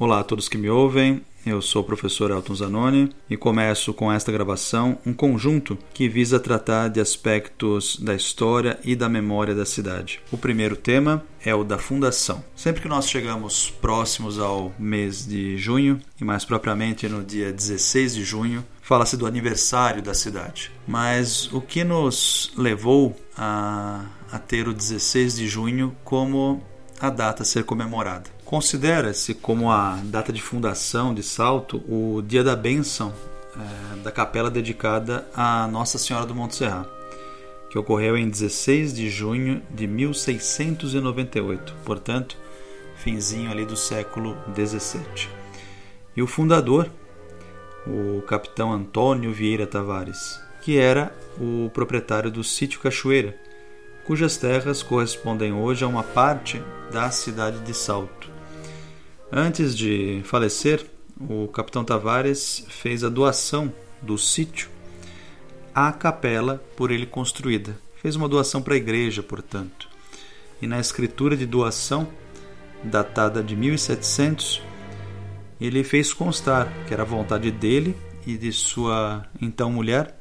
Olá a todos que me ouvem, eu sou o professor Elton Zanoni e começo com esta gravação um conjunto que visa tratar de aspectos da história e da memória da cidade. O primeiro tema é o da fundação. Sempre que nós chegamos próximos ao mês de junho, e mais propriamente no dia 16 de junho, fala-se do aniversário da cidade. Mas o que nos levou a, a ter o 16 de junho como a data a ser comemorada? Considera-se como a data de fundação de Salto o dia da bênção é, da capela dedicada a Nossa Senhora do Monte Serra, que ocorreu em 16 de junho de 1698, portanto, finzinho ali do século 17. E o fundador, o capitão Antônio Vieira Tavares, que era o proprietário do sítio Cachoeira, cujas terras correspondem hoje a uma parte da cidade de Salto. Antes de falecer, o capitão Tavares fez a doação do sítio à capela por ele construída. Fez uma doação para a igreja, portanto. E na escritura de doação, datada de 1700, ele fez constar que era a vontade dele e de sua então mulher,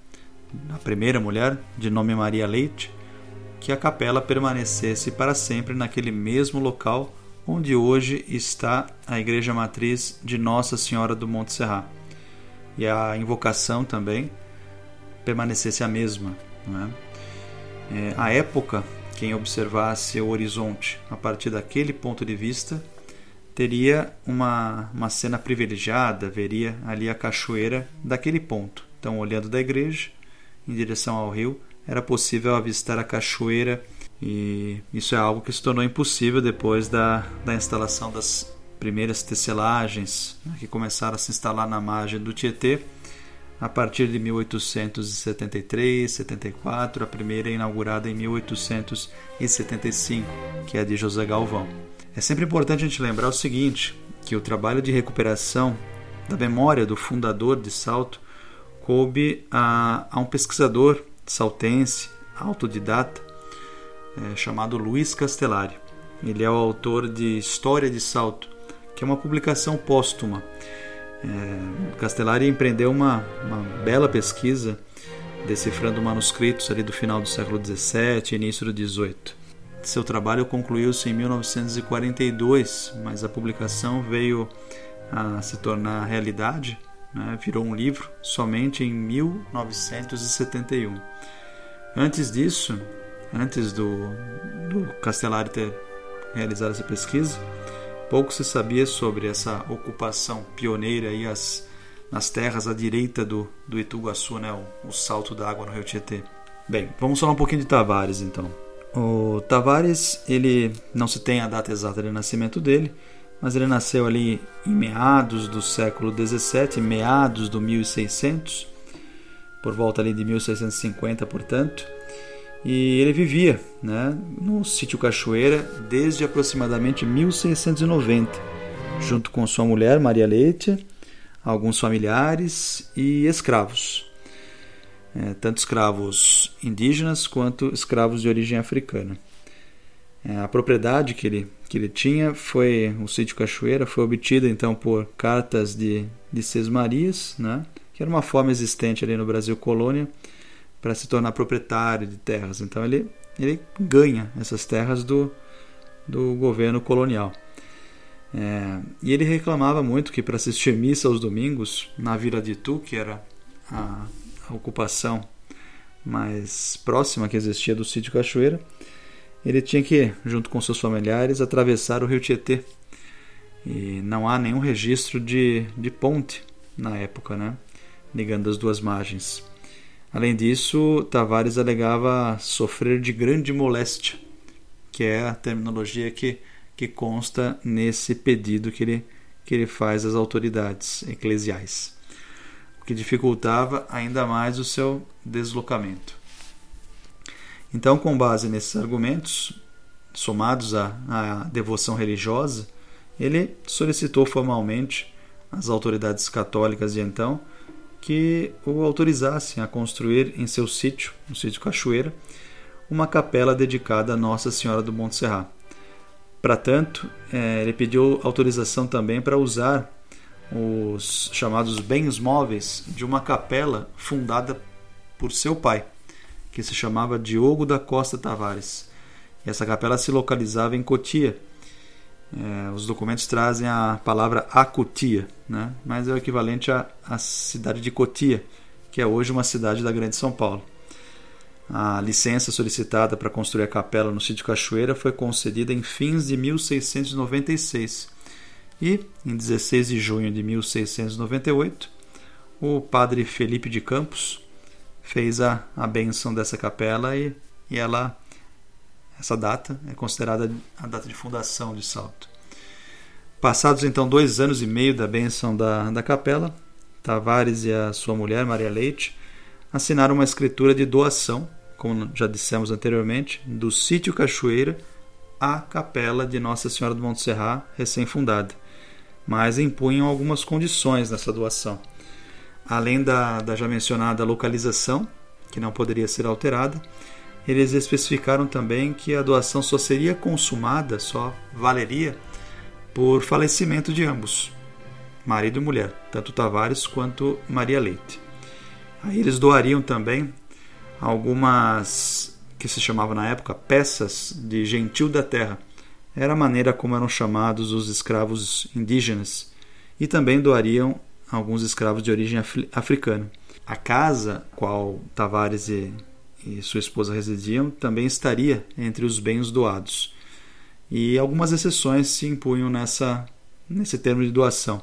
a primeira mulher, de nome Maria Leite, que a capela permanecesse para sempre naquele mesmo local onde hoje está a igreja matriz de Nossa Senhora do Monte Serra. E a invocação também permanecesse a mesma. É? É, a época, quem observasse o horizonte a partir daquele ponto de vista, teria uma, uma cena privilegiada, veria ali a cachoeira daquele ponto. Então, olhando da igreja em direção ao rio, era possível avistar a cachoeira e isso é algo que se tornou impossível depois da, da instalação das primeiras tecelagens né, que começaram a se instalar na margem do Tietê a partir de 1873, 74, a primeira inaugurada em 1875, que é a de José Galvão. É sempre importante a gente lembrar o seguinte, que o trabalho de recuperação da memória do fundador de Salto coube a, a um pesquisador saltense, autodidata, é, chamado Luiz Castellari. Ele é o autor de História de Salto, que é uma publicação póstuma. É, Castellari empreendeu uma, uma bela pesquisa decifrando manuscritos ali do final do século XVII e início do XVIII. Seu trabalho concluiu-se em 1942, mas a publicação veio a se tornar realidade, né? virou um livro somente em 1971. Antes disso, antes do, do Castellari ter realizado essa pesquisa, pouco se sabia sobre essa ocupação pioneira e as, nas terras à direita do, do Ituguaçu, né, o, o salto da água no rio Tietê. Bem, vamos falar um pouquinho de Tavares então. O Tavares, ele não se tem a data exata de nascimento dele, mas ele nasceu ali em meados do século 17, meados do 1600, por volta ali de 1650, portanto e ele vivia né, no sítio Cachoeira desde aproximadamente 1690, junto com sua mulher Maria Leite, alguns familiares e escravos, é, tanto escravos indígenas quanto escravos de origem africana. É, a propriedade que ele, que ele tinha foi o sítio Cachoeira, foi obtida então por cartas de, de Sesmarias, né, que era uma forma existente ali no Brasil colônia para se tornar proprietário de terras. Então ele, ele ganha essas terras do, do governo colonial. É, e ele reclamava muito que para assistir missa aos domingos na Vila de Itu, que era a, a ocupação mais próxima que existia do sítio Cachoeira, ele tinha que, junto com seus familiares, atravessar o rio Tietê. E não há nenhum registro de, de ponte na época, né? ligando as duas margens. Além disso, Tavares alegava sofrer de grande moléstia, que é a terminologia que, que consta nesse pedido que ele, que ele faz às autoridades eclesiais, o que dificultava ainda mais o seu deslocamento. Então, com base nesses argumentos, somados à, à devoção religiosa, ele solicitou formalmente às autoridades católicas de então que o autorizassem a construir em seu sítio, no sítio Cachoeira, uma capela dedicada a Nossa Senhora do Monte Serra. Para tanto, é, ele pediu autorização também para usar os chamados bens móveis de uma capela fundada por seu pai, que se chamava Diogo da Costa Tavares. E essa capela se localizava em Cotia. É, os documentos trazem a palavra Acutia, né? mas é o equivalente à, à cidade de Cotia, que é hoje uma cidade da Grande São Paulo. A licença solicitada para construir a capela no sítio Cachoeira foi concedida em fins de 1696 e, em 16 de junho de 1698, o padre Felipe de Campos fez a, a benção dessa capela e, e ela essa data é considerada a data de fundação de Salto. Passados então dois anos e meio da benção da, da capela, Tavares e a sua mulher, Maria Leite, assinaram uma escritura de doação como já dissemos anteriormente, do sítio Cachoeira à capela de Nossa Senhora do Monte Serra, recém-fundada, mas impunham algumas condições nessa doação. Além da, da já mencionada localização, que não poderia ser alterada, eles especificaram também que a doação só seria consumada, só valeria, por falecimento de ambos, marido e mulher, tanto Tavares quanto Maria Leite. Aí eles doariam também algumas que se chamavam na época peças de gentil da terra. Era a maneira como eram chamados os escravos indígenas e também doariam alguns escravos de origem africana. A casa qual Tavares e, e sua esposa residiam também estaria entre os bens doados. E algumas exceções se impunham nessa, nesse termo de doação: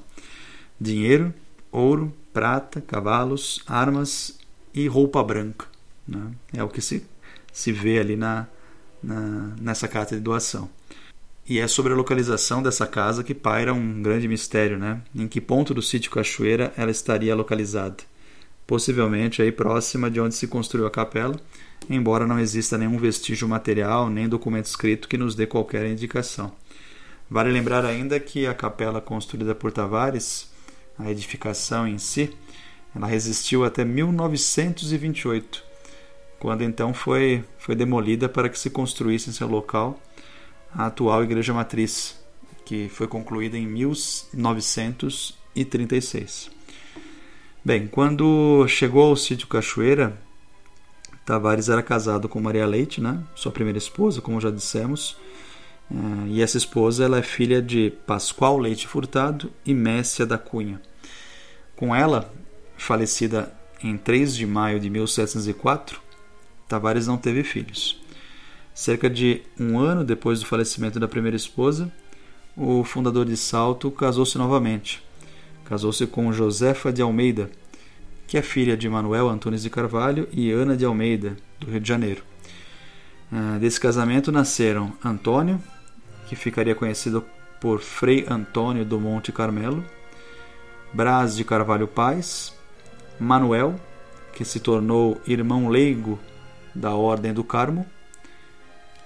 dinheiro, ouro, prata, cavalos, armas e roupa branca. Né? É o que se, se vê ali na, na, nessa carta de doação. E é sobre a localização dessa casa que paira um grande mistério, né? Em que ponto do sítio Cachoeira ela estaria localizada? Possivelmente aí próxima de onde se construiu a capela, embora não exista nenhum vestígio material nem documento escrito que nos dê qualquer indicação. Vale lembrar ainda que a capela construída por Tavares, a edificação em si, ela resistiu até 1928, quando então foi, foi demolida para que se construísse em seu local a atual igreja matriz, que foi concluída em 1936. Bem, quando chegou ao sítio Cachoeira, Tavares era casado com Maria Leite, né? sua primeira esposa, como já dissemos. Eh, e essa esposa ela é filha de Pascoal Leite Furtado e Messia da Cunha. Com ela, falecida em 3 de maio de 1704, Tavares não teve filhos. Cerca de um ano depois do falecimento da primeira esposa, o fundador de Salto casou-se novamente. Casou-se com Josefa de Almeida, que é filha de Manuel Antunes de Carvalho e Ana de Almeida, do Rio de Janeiro. Ah, desse casamento nasceram Antônio, que ficaria conhecido por Frei Antônio do Monte Carmelo, Brás de Carvalho Paz, Manuel, que se tornou irmão leigo da Ordem do Carmo,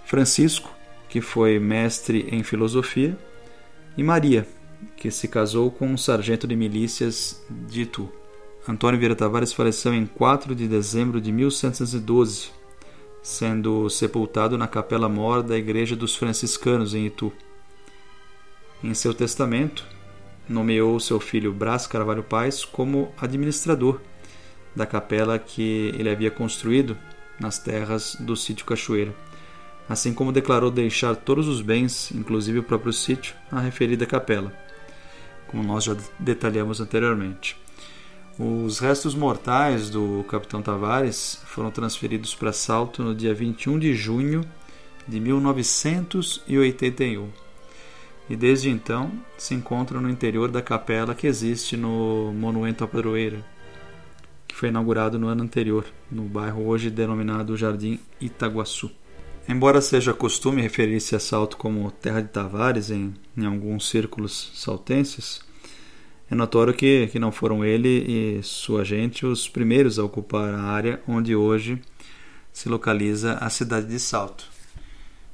Francisco, que foi mestre em filosofia, e Maria, que se casou com um sargento de milícias de Itu. Antônio Vieira Tavares faleceu em 4 de dezembro de 1112, sendo sepultado na capela mor da Igreja dos Franciscanos em Itu. Em seu testamento, nomeou seu filho Brás Carvalho Paz como administrador da capela que ele havia construído nas terras do sítio Cachoeira, assim como declarou deixar todos os bens, inclusive o próprio sítio, à referida capela, como nós já detalhamos anteriormente. Os restos mortais do capitão Tavares foram transferidos para Salto no dia 21 de junho de 1981 e desde então se encontram no interior da capela que existe no Monumento à Padroeira, que foi inaugurado no ano anterior, no bairro hoje denominado Jardim Itaguaçu. Embora seja costume referir-se a Salto como Terra de Tavares em, em alguns círculos saltenses, é notório que, que não foram ele e sua gente os primeiros a ocupar a área onde hoje se localiza a cidade de Salto,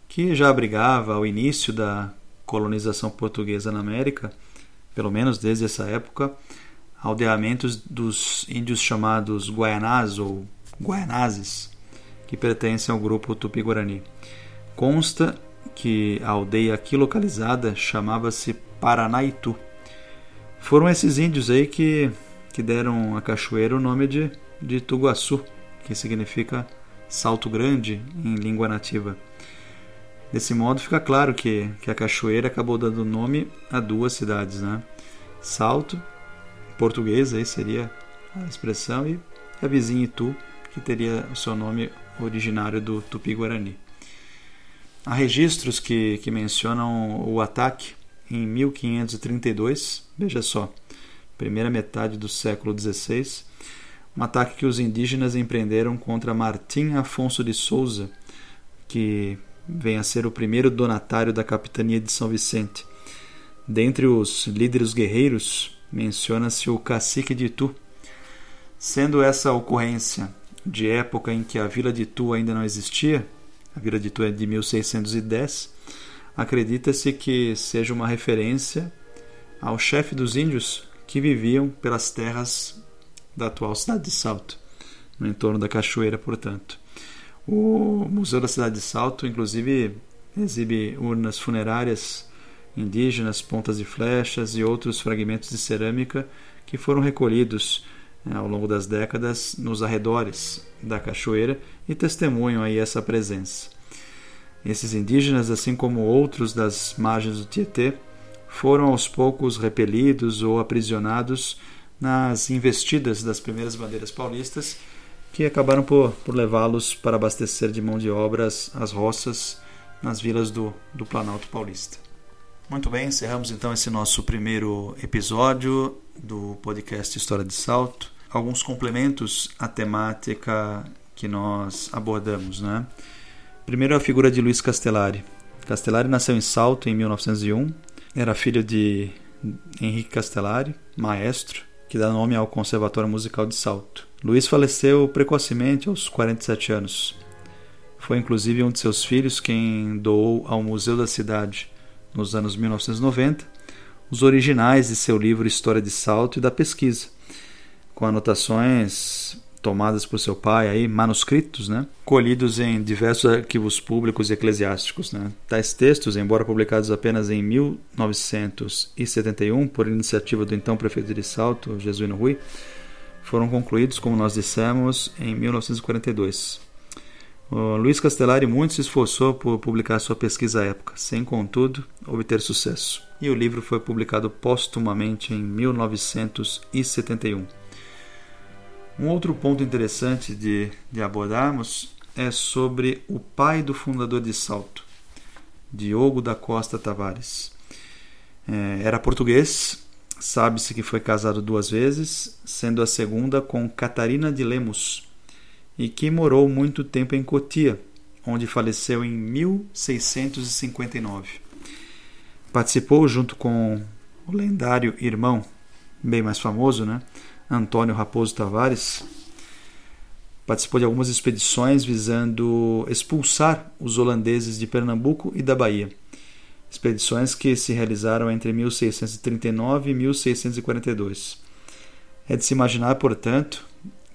que já abrigava ao início da colonização portuguesa na América, pelo menos desde essa época, aldeamentos dos índios chamados Guaianás ou Guaianazes, que pertencem ao grupo Tupi-Guarani. Consta que a aldeia aqui localizada chamava-se Paranaitu. Foram esses índios aí que, que deram à cachoeira o nome de, de Tuguaçu, que significa Salto Grande em língua nativa. Desse modo fica claro que, que a cachoeira acabou dando nome a duas cidades, né? Salto, português aí seria a expressão, e a vizinha Itu, que teria o seu nome originário do Tupi-Guarani. Há registros que, que mencionam o ataque em 1532, veja só, primeira metade do século XVI, um ataque que os indígenas empreenderam contra Martim Afonso de Souza, que vem a ser o primeiro donatário da capitania de São Vicente. Dentre os líderes guerreiros, menciona-se o cacique de Itu. Sendo essa ocorrência de época em que a vila de Itu ainda não existia, a Vila de Itu é de 1610. Acredita-se que seja uma referência ao chefe dos índios que viviam pelas terras da atual cidade de Salto, no entorno da cachoeira, portanto. O Museu da Cidade de Salto, inclusive, exibe urnas funerárias indígenas, pontas de flechas e outros fragmentos de cerâmica que foram recolhidos ao longo das décadas nos arredores da cachoeira e testemunham aí essa presença. Esses indígenas, assim como outros das margens do Tietê, foram aos poucos repelidos ou aprisionados nas investidas das primeiras bandeiras paulistas, que acabaram por, por levá-los para abastecer de mão de obras as roças nas vilas do, do Planalto Paulista. Muito bem, encerramos então esse nosso primeiro episódio do podcast História de Salto alguns complementos à temática que nós abordamos. Né? Primeiro a figura de Luiz Castellari. Castellari nasceu em Salto em 1901, era filho de Henrique Castellari, maestro, que dá nome ao Conservatório Musical de Salto. Luiz faleceu precocemente aos 47 anos. Foi inclusive um de seus filhos quem doou ao Museu da Cidade, nos anos 1990, os originais de seu livro História de Salto e da Pesquisa, com anotações tomadas por seu pai, aí, manuscritos, né, colhidos em diversos arquivos públicos e eclesiásticos. Né. Tais textos, embora publicados apenas em 1971 por iniciativa do então prefeito de Salto, Jesuíno Rui, foram concluídos, como nós dissemos, em 1942. O Luiz Castellari muito se esforçou por publicar sua pesquisa à época, sem, contudo, obter sucesso. E o livro foi publicado póstumamente em 1971. Um outro ponto interessante de, de abordarmos é sobre o pai do fundador de Salto, Diogo da Costa Tavares. É, era português, sabe-se que foi casado duas vezes, sendo a segunda com Catarina de Lemos, e que morou muito tempo em Cotia, onde faleceu em 1659. Participou junto com o lendário irmão, bem mais famoso, né? Antônio Raposo Tavares, participou de algumas expedições visando expulsar os holandeses de Pernambuco e da Bahia. Expedições que se realizaram entre 1639 e 1642. É de se imaginar, portanto,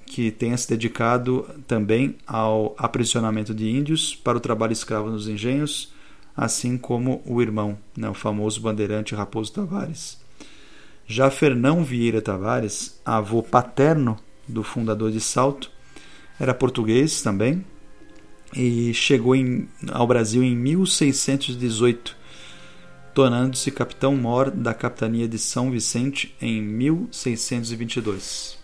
que tenha se dedicado também ao aprisionamento de índios para o trabalho escravo nos engenhos, assim como o irmão, né, o famoso bandeirante Raposo Tavares. Já Fernão Vieira Tavares, avô paterno do fundador de Salto, era português também e chegou em, ao Brasil em 1618, tornando-se capitão-mor da capitania de São Vicente em 1622.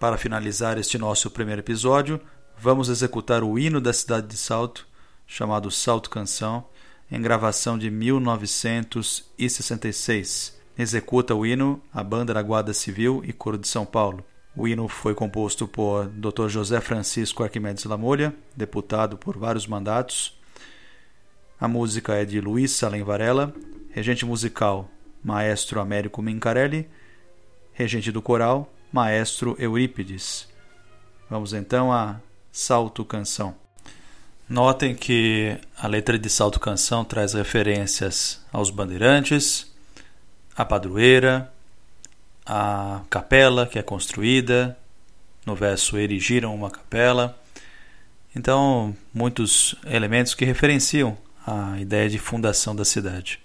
Para finalizar este nosso primeiro episódio, vamos executar o hino da cidade de Salto, chamado Salto Canção, em gravação de 1966 executa o hino a Banda da Guarda Civil e Coro de São Paulo. O hino foi composto por Dr. José Francisco Arquimedes Lamolha, deputado por vários mandatos. A música é de Luiz Salem Varela, regente musical Maestro Américo Mincarelli, regente do coral Maestro Eurípides. Vamos então a Salto Canção. Notem que a letra de Salto Canção traz referências aos bandeirantes, a padroeira, a capela que é construída. No verso, erigiram uma capela. Então, muitos elementos que referenciam a ideia de fundação da cidade.